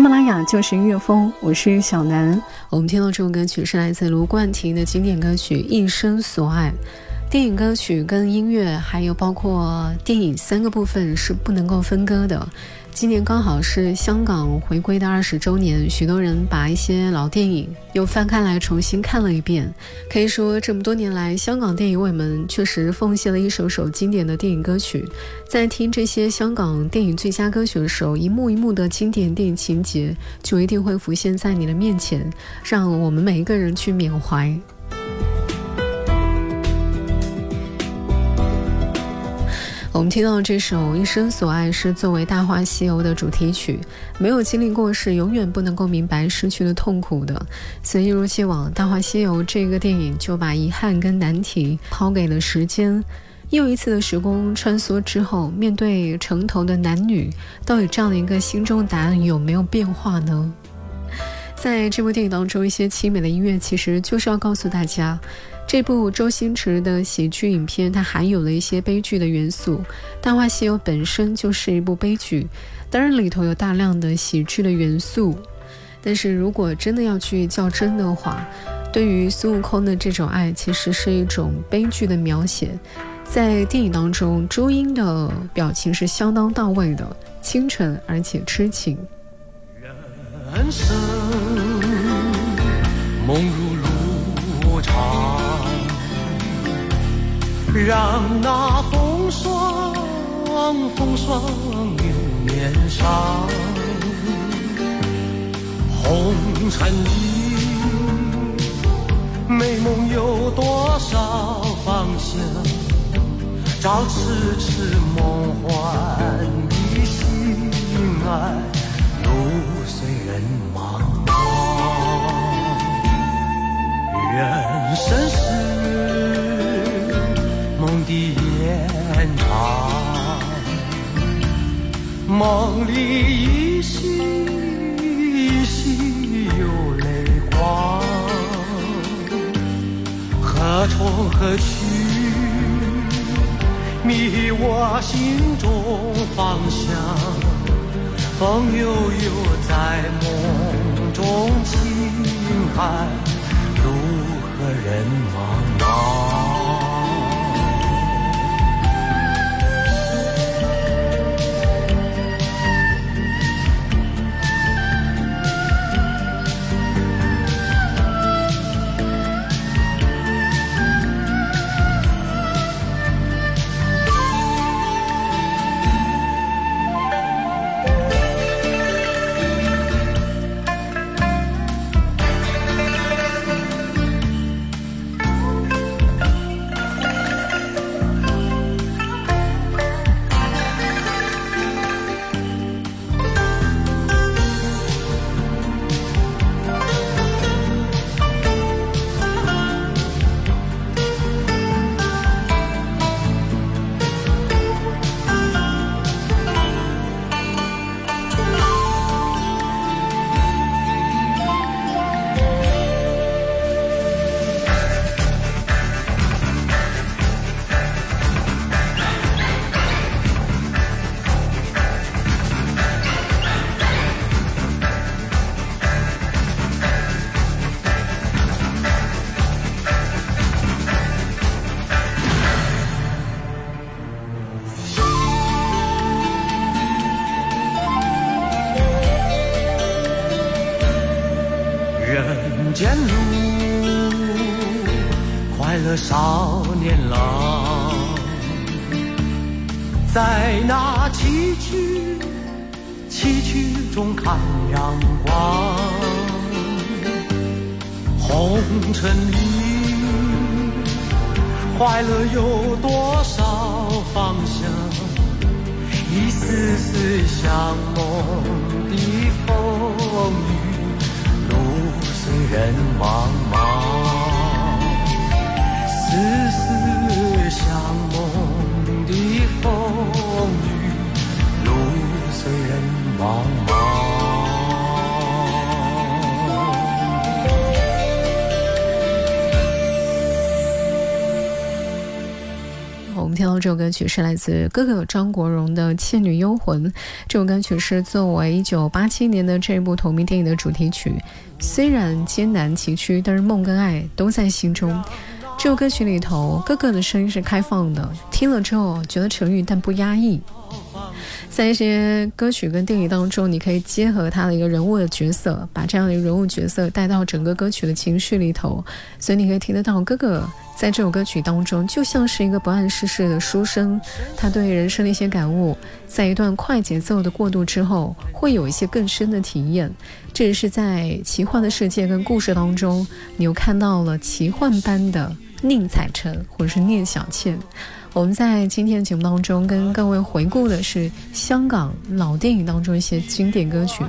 喜马拉雅就是音乐风，我是小南。我们听到这首歌曲是来自卢冠廷的经典歌曲《一生所爱》。电影歌曲跟音乐，还有包括电影三个部分是不能够分割的。今年刚好是香港回归的二十周年，许多人把一些老电影又翻开来重新看了一遍。可以说，这么多年来，香港电影为我们确实奉献了一首首经典的电影歌曲。在听这些香港电影最佳歌曲的时候，一幕一幕的经典电影情节就一定会浮现在你的面前，让我们每一个人去缅怀。我们听到这首《一生所爱》是作为《大话西游》的主题曲，没有经历过是永远不能够明白失去的痛苦的。所以一如既往，《大话西游》这个电影就把遗憾跟难题抛给了时间。又一次的时光穿梭之后，面对城头的男女，到底这样的一个心中答案有没有变化呢？在这部电影当中，一些凄美的音乐其实就是要告诉大家。这部周星驰的喜剧影片，它含有了一些悲剧的元素，《大话西游》本身就是一部悲剧，当然里头有大量的喜剧的元素。但是如果真的要去较真的话，对于孙悟空的这种爱，其实是一种悲剧的描写。在电影当中，朱茵的表情是相当到位的，清纯而且痴情。人生梦如路长。让那风霜，风霜留面上。红尘里，美梦有多少方向？找痴痴梦幻的心爱，人生是梦。的延长，梦里依稀依稀有泪光，何从何去，迷我心中方向。风悠悠在梦中轻叹，人茫茫。红尘里，快乐有多少方向？一丝丝像梦的风雨，路虽人茫茫。丝丝像梦的风雨，路虽人茫听到这首歌曲是来自哥哥张国荣的《倩女幽魂》。这首歌曲是作为1987年的这一部同名电影的主题曲。虽然艰难崎岖，但是梦跟爱都在心中。这首歌曲里头，哥哥的声音是开放的，听了之后觉得沉郁但不压抑。在一些歌曲跟电影当中，你可以结合他的一个人物的角色，把这样的一个人物角色带到整个歌曲的情绪里头，所以你可以听得到哥哥在这首歌曲当中，就像是一个不谙世事的书生，他对人生的一些感悟，在一段快节奏的过渡之后，会有一些更深的体验。这也是在奇幻的世界跟故事当中，你又看到了奇幻般的宁采臣或者是聂小倩。我们在今天的节目当中跟各位回顾的是香港老电影当中一些经典歌曲。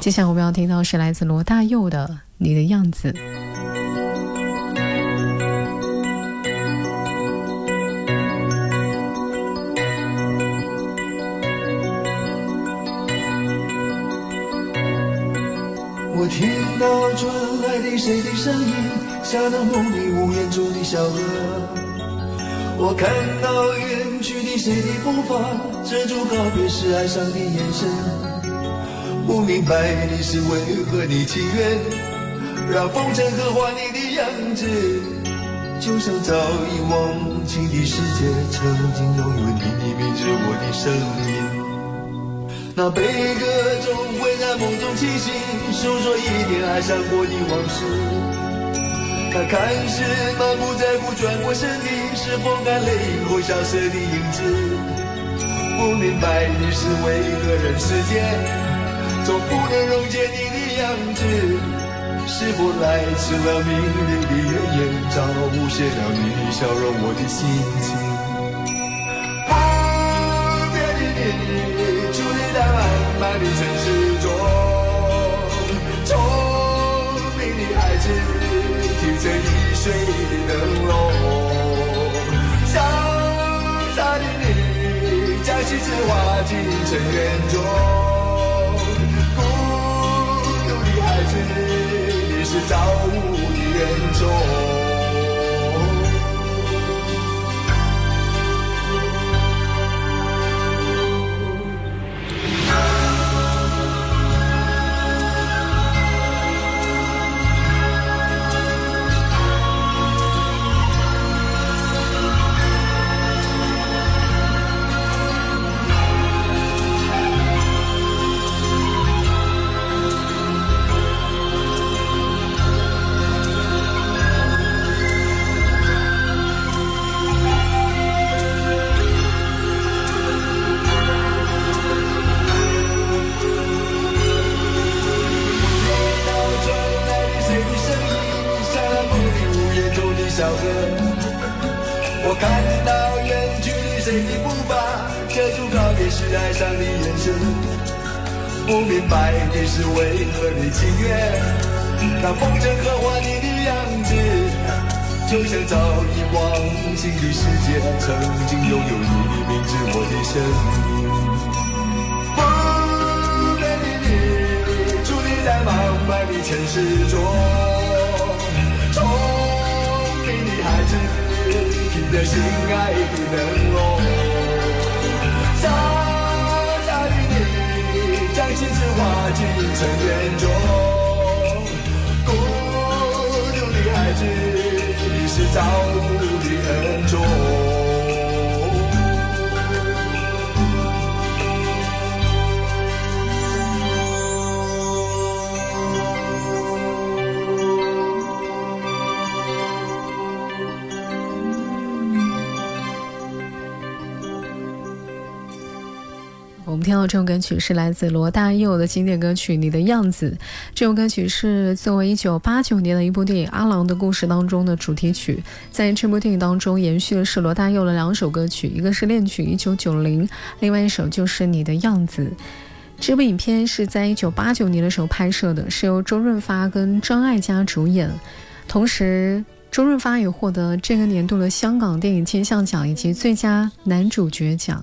接下来我们要听到是来自罗大佑的《你的样子》。我听到传来的谁的声音，像那梦里屋檐中的小河。我看到远去的谁的步伐，遮住告别时哀伤的眼神。不明白你是为何你情愿让风尘刻画你的样子，就像早已忘情的世界，曾经拥有你的名字，我的声音。那悲歌总会在梦中清醒，诉说一点爱上过的往事。他看似满不在乎，转过身的是风干泪后消失的影子。不明白你是为何人世间总不能溶解你的样子？是否来迟了命运的预言，早无限了你的笑容，我的心情。不变的你，伫立在漫漫的深渊中孤独的孩子你是造物的恩宠不明白的是为何你情愿那风筝刻画你的样子就像早已忘情的世界曾经拥有你的名字我的声音不变的你伫立在茫茫的尘世中聪明的孩子凭着心爱的灯笼心事化进尘缘中，孤独的孩子，你是造物的恩听到这首歌曲是来自罗大佑的经典歌曲《你的样子》。这首歌曲是作为1989年的一部电影《阿郎的故事》当中的主题曲。在这部电影当中，延续的是罗大佑的两首歌曲，一个是恋曲《1990》，另外一首就是《你的样子》。这部影片是在1989年的时候拍摄的，是由周润发跟张艾嘉主演。同时，周润发也获得这个年度的香港电影金像奖以及最佳男主角奖。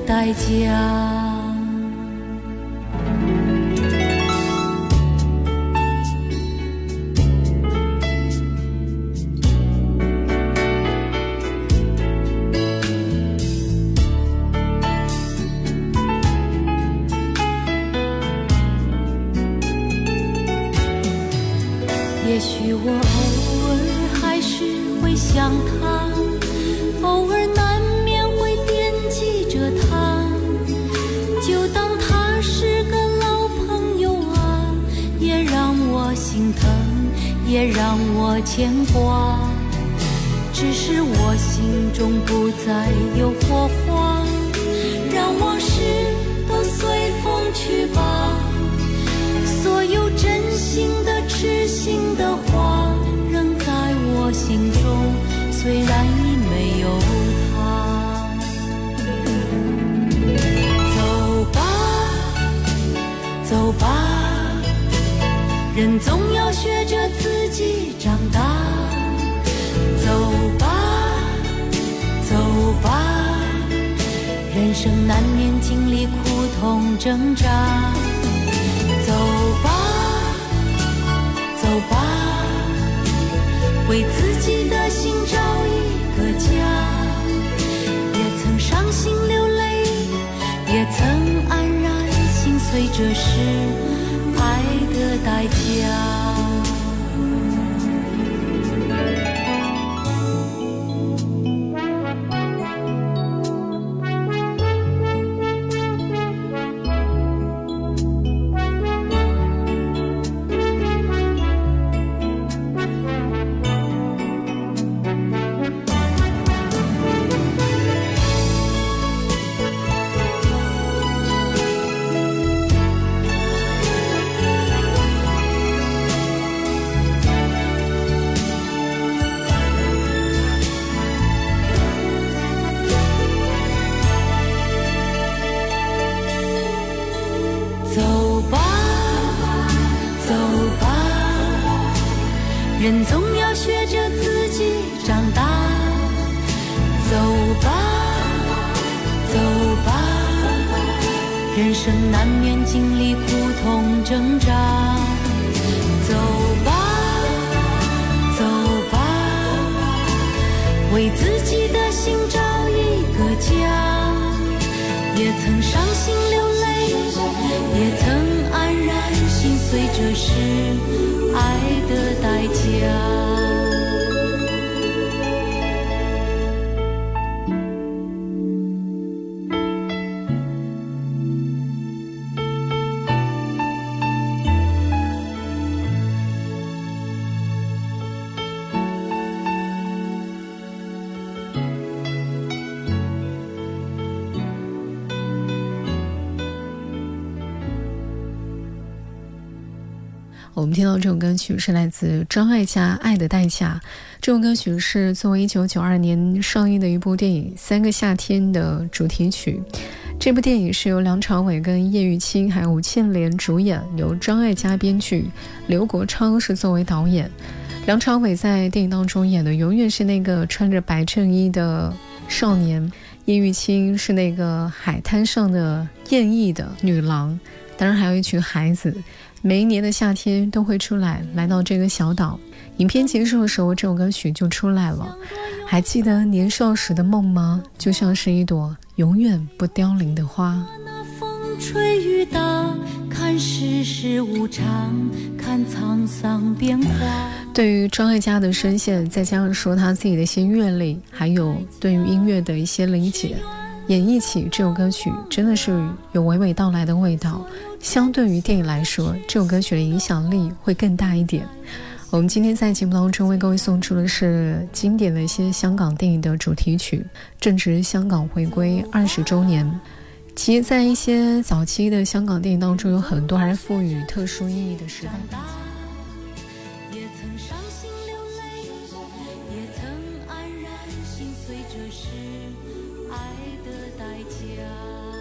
代价。只是我心中不再有火花，让往事都随风去吧。所有真心的、痴心的话，仍在我心中，虽然已没有他。走吧，走吧，人总要历苦痛挣扎。是我们听到这首歌曲是来自张艾嘉《爱的代价》。这首歌曲是作为1992年上映的一部电影《三个夏天》的主题曲。这部电影是由梁朝伟跟叶玉卿还有吴倩莲主演，由张艾嘉编剧，刘国昌是作为导演。梁朝伟在电影当中演的永远是那个穿着白衬衣的少年，叶玉卿是那个海滩上的艳逸的女郎，当然还有一群孩子。每一年的夏天都会出来，来到这个小岛。影片结束的时候，这首歌曲就出来了。还记得年少时的梦吗？就像是一朵永远不凋零的花。那风吹雨打，看世事无常，看沧桑变化。对于张艾嘉的声线，再加上说他自己的一些阅历，还有对于音乐的一些理解，演绎起这首歌曲，真的是有娓娓道来的味道。相对于电影来说这首歌曲的影响力会更大一点。我们今天在节目当中为各位送出的是经典的一些香港电影的主题曲正值香港回归二十周年。其实在一些早期的香港电影当中有很多还是赋予特殊意义的时代。也曾伤心流泪也曾黯然心碎这是爱的代价。